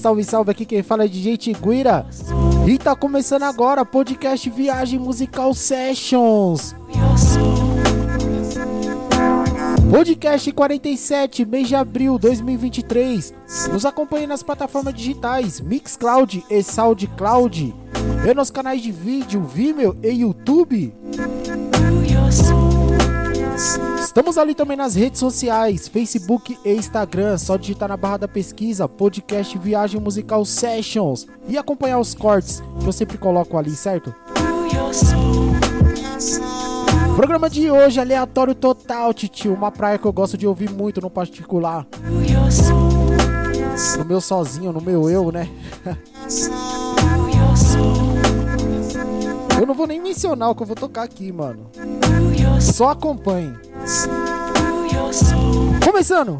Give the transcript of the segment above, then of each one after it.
salve, salve, aqui quem fala é DJ Tiguira. E tá começando agora podcast Viagem Musical Sessions. Podcast 47, mês de abril 2023 Nos acompanhe nas plataformas digitais Mixcloud e SoundCloud. E nos canais de vídeo Vimeo e YouTube Estamos ali também nas redes sociais, Facebook e Instagram. Só digitar na barra da pesquisa podcast Viagem Musical Sessions e acompanhar os cortes que eu sempre coloco ali, certo? Programa de hoje, aleatório total, titio. Uma praia que eu gosto de ouvir muito no particular. No meu sozinho, no meu eu, né? Eu não vou nem mencionar o que eu vou tocar aqui, mano. Só acompanhe. Começando!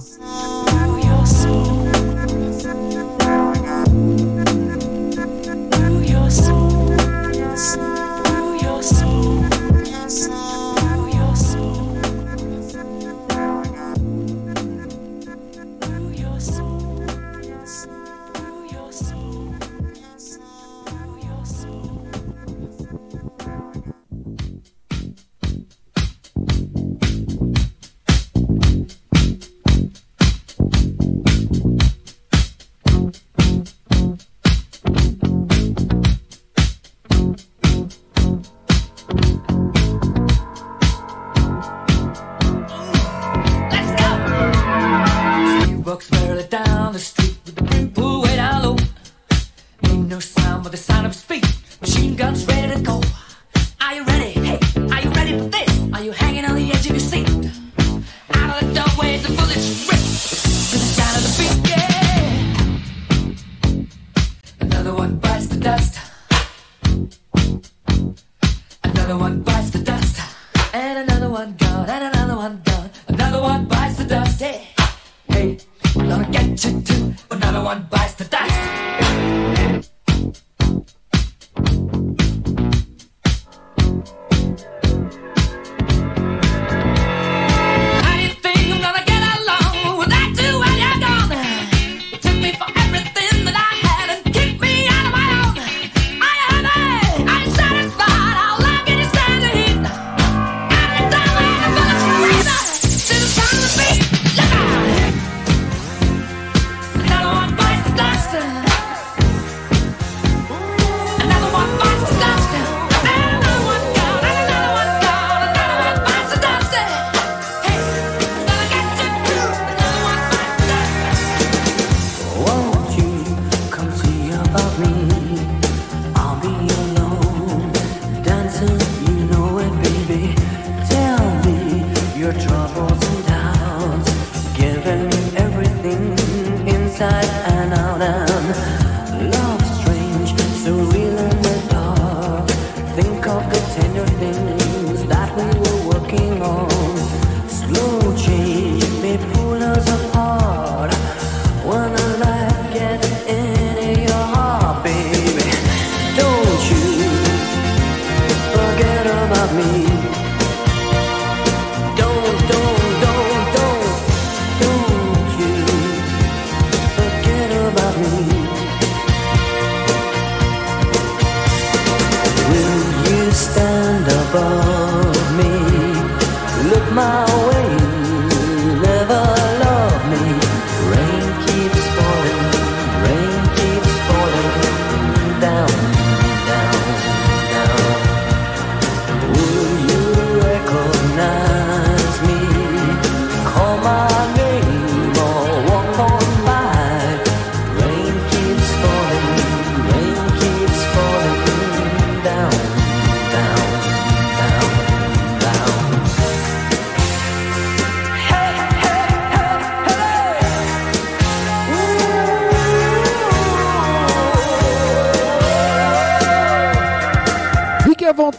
trouble.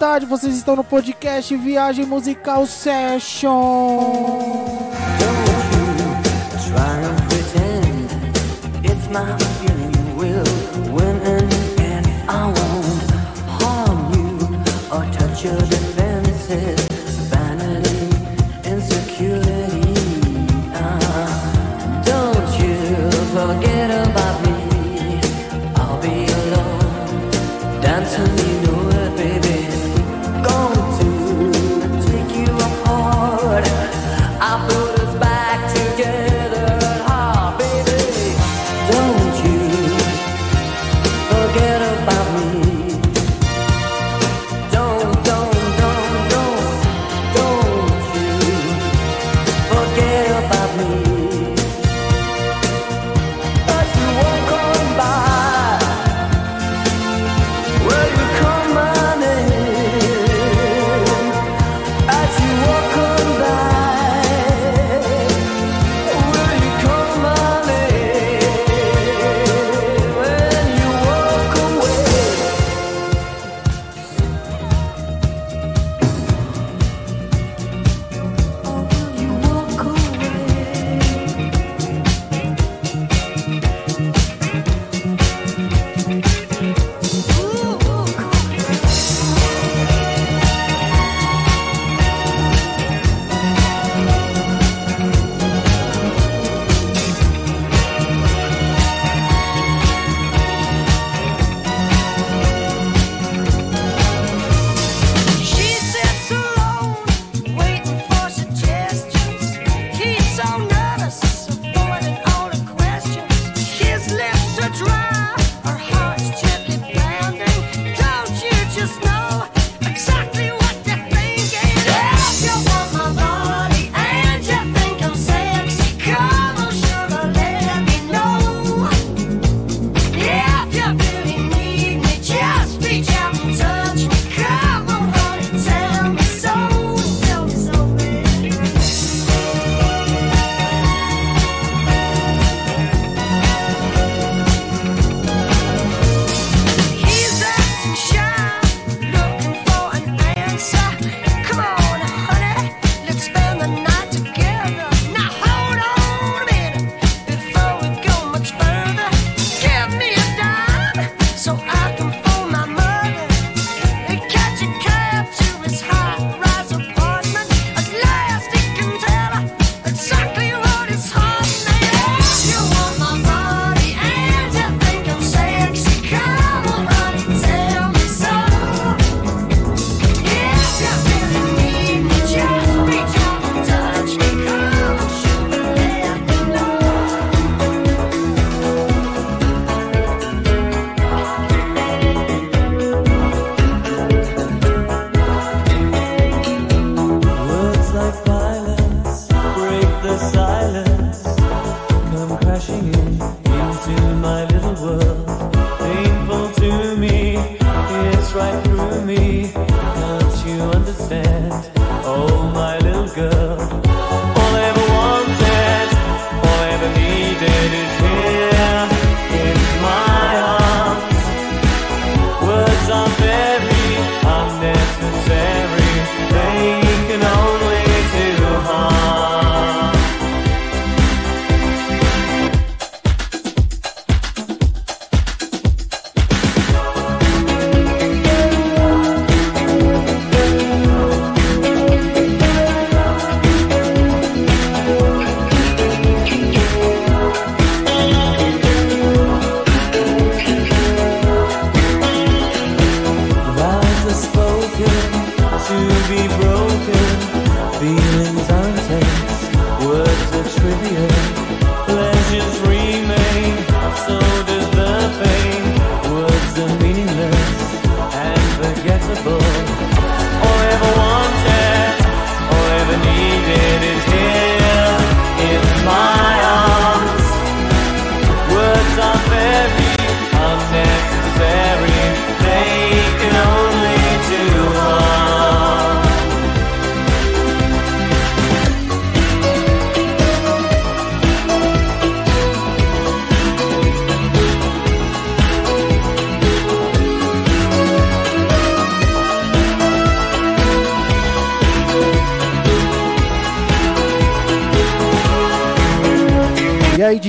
Tarde, vocês estão no podcast Viagem Musical Session. Vanity,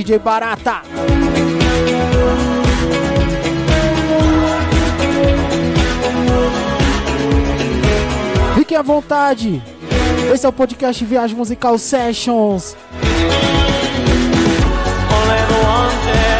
DJ Barata? Fiquem à vontade. Esse é o podcast Viagem Musical Sessions. very unnecessary.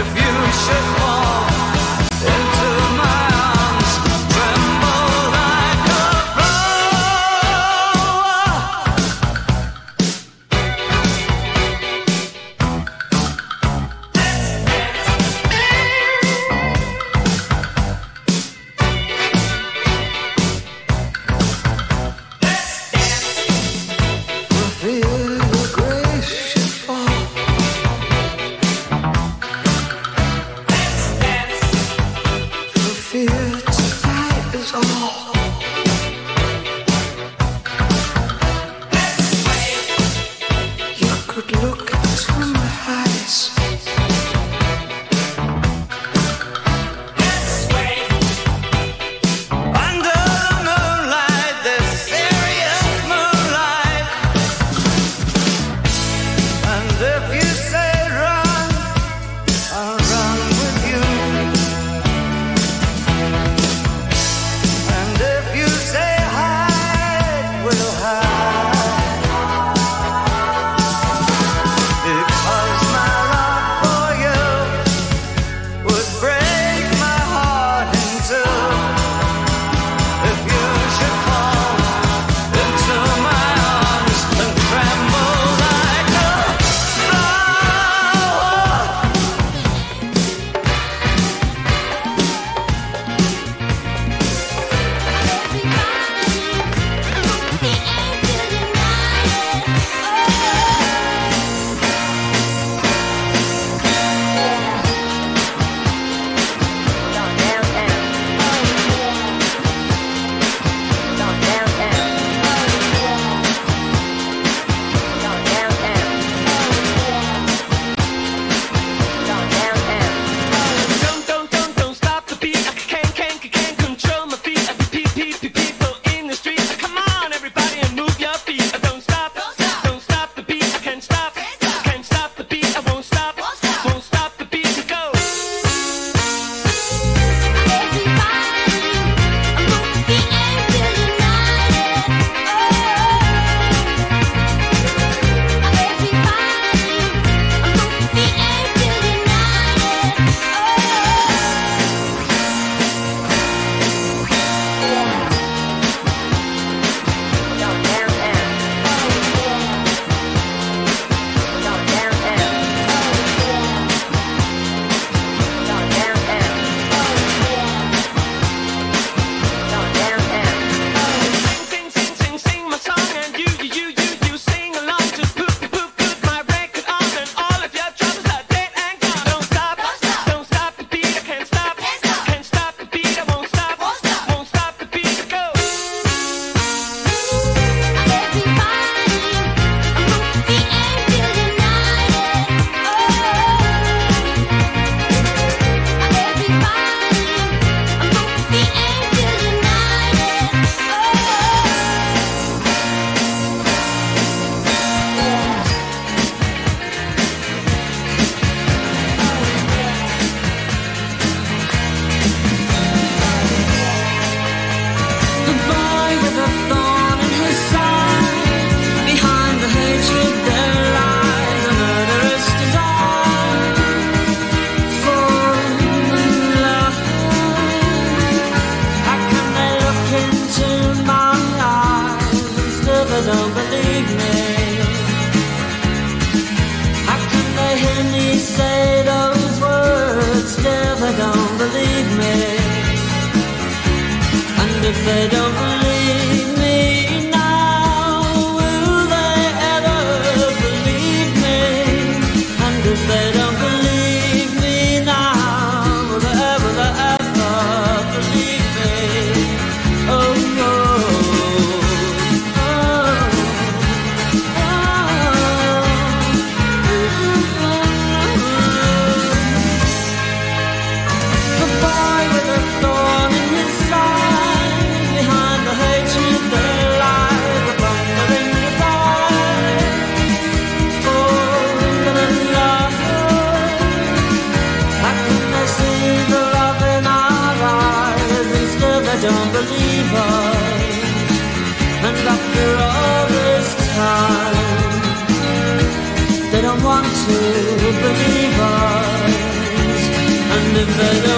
if you should fall. if I don't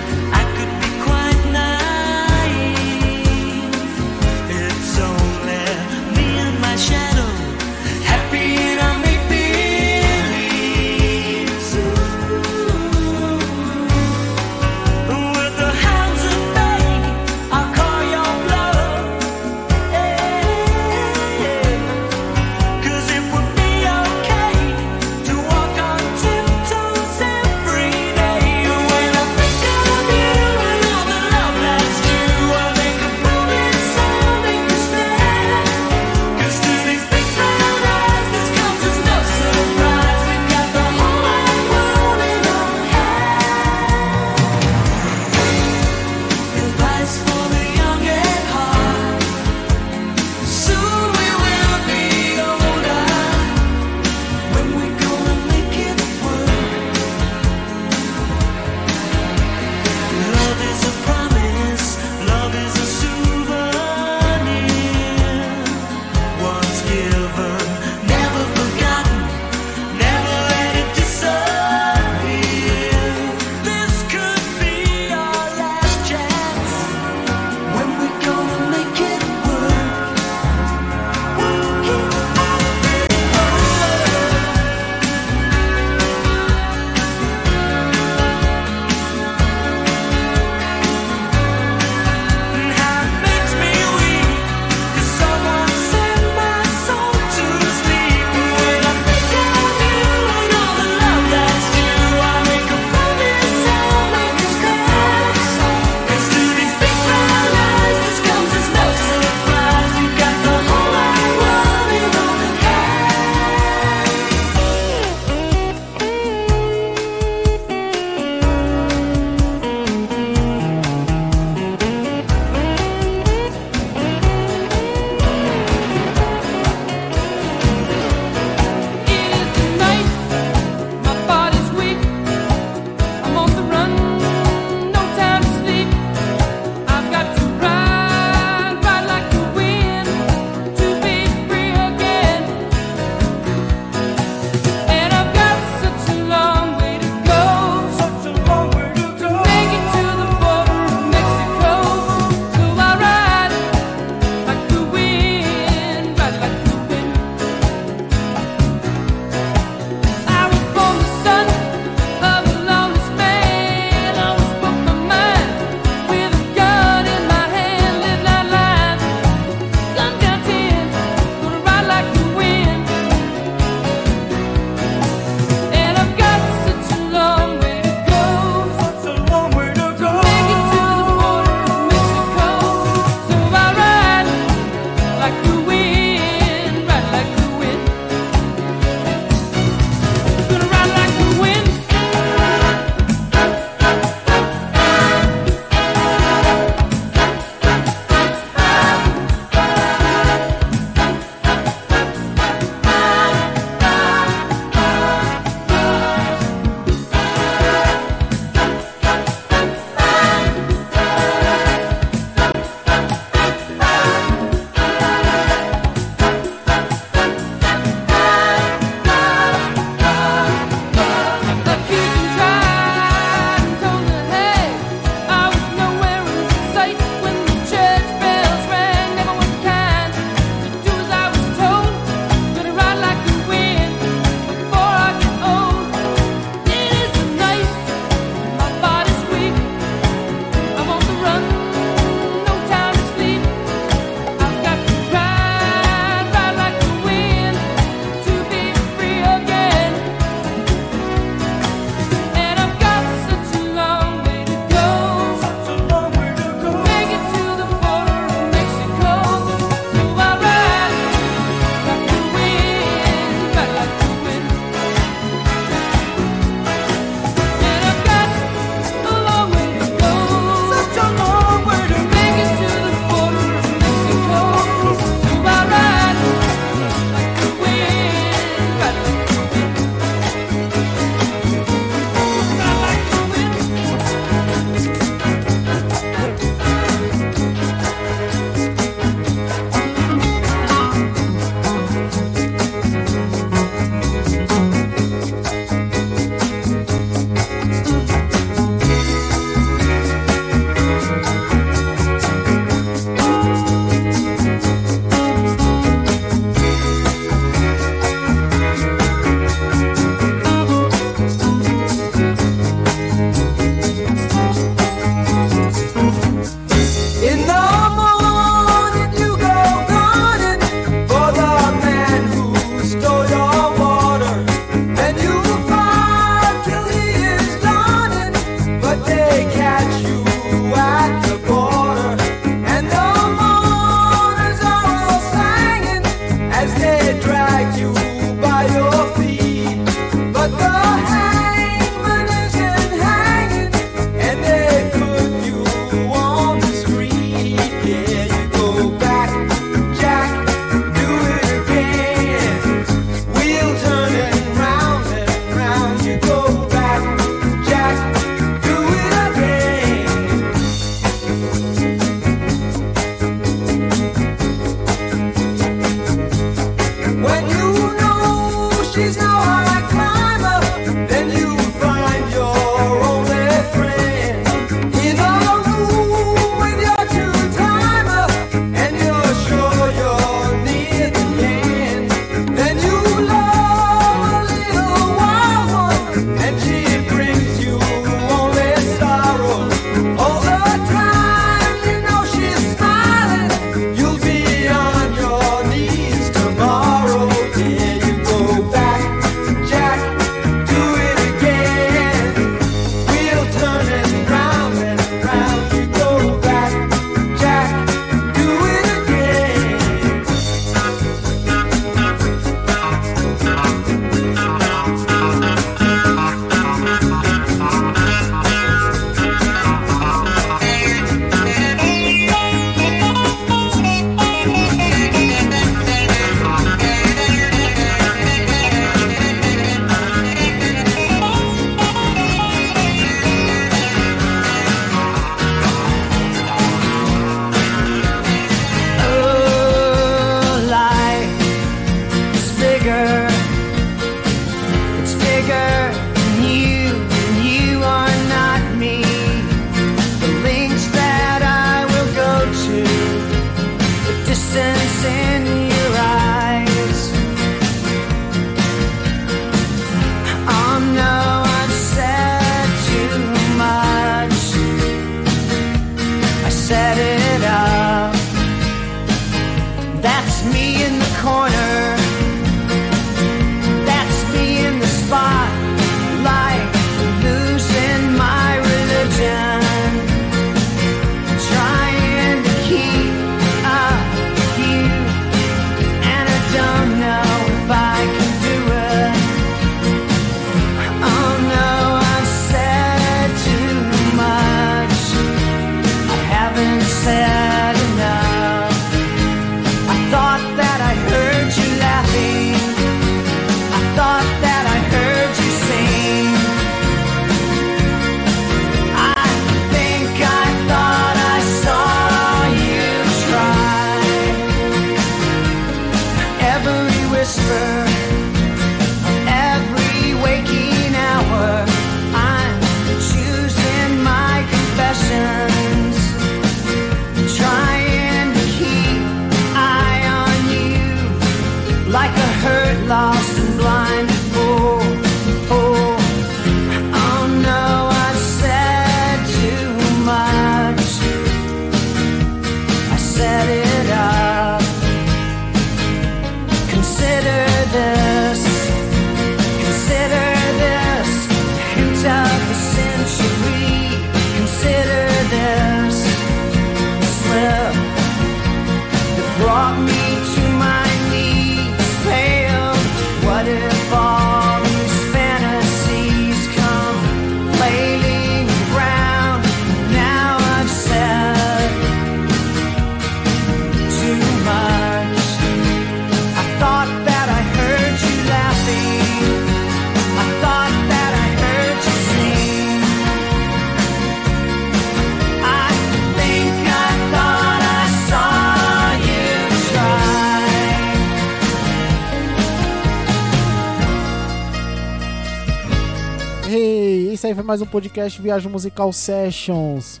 aí foi mais um podcast Viagem Musical Sessions.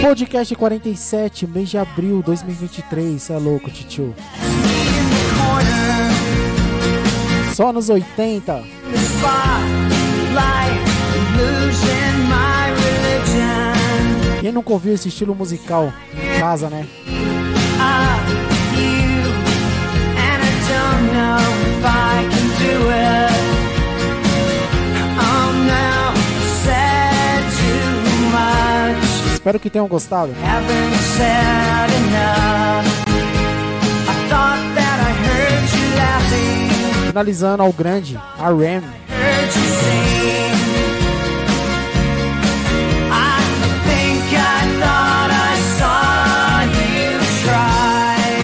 Podcast 47, mês de abril 2023. Cê é louco, titio. Só nos 80. Quem nunca ouviu esse estilo musical? Casa, né? Espero que tenham gostado. Finalizando ao grande, a Ram.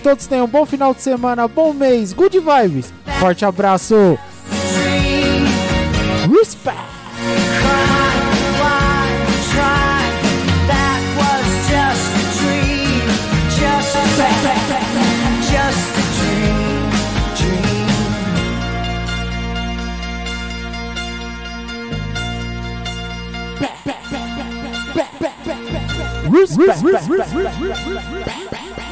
Todos tenham um bom final de semana, bom mês, good vibes. Forte abraço. respect. respect. respect. respect.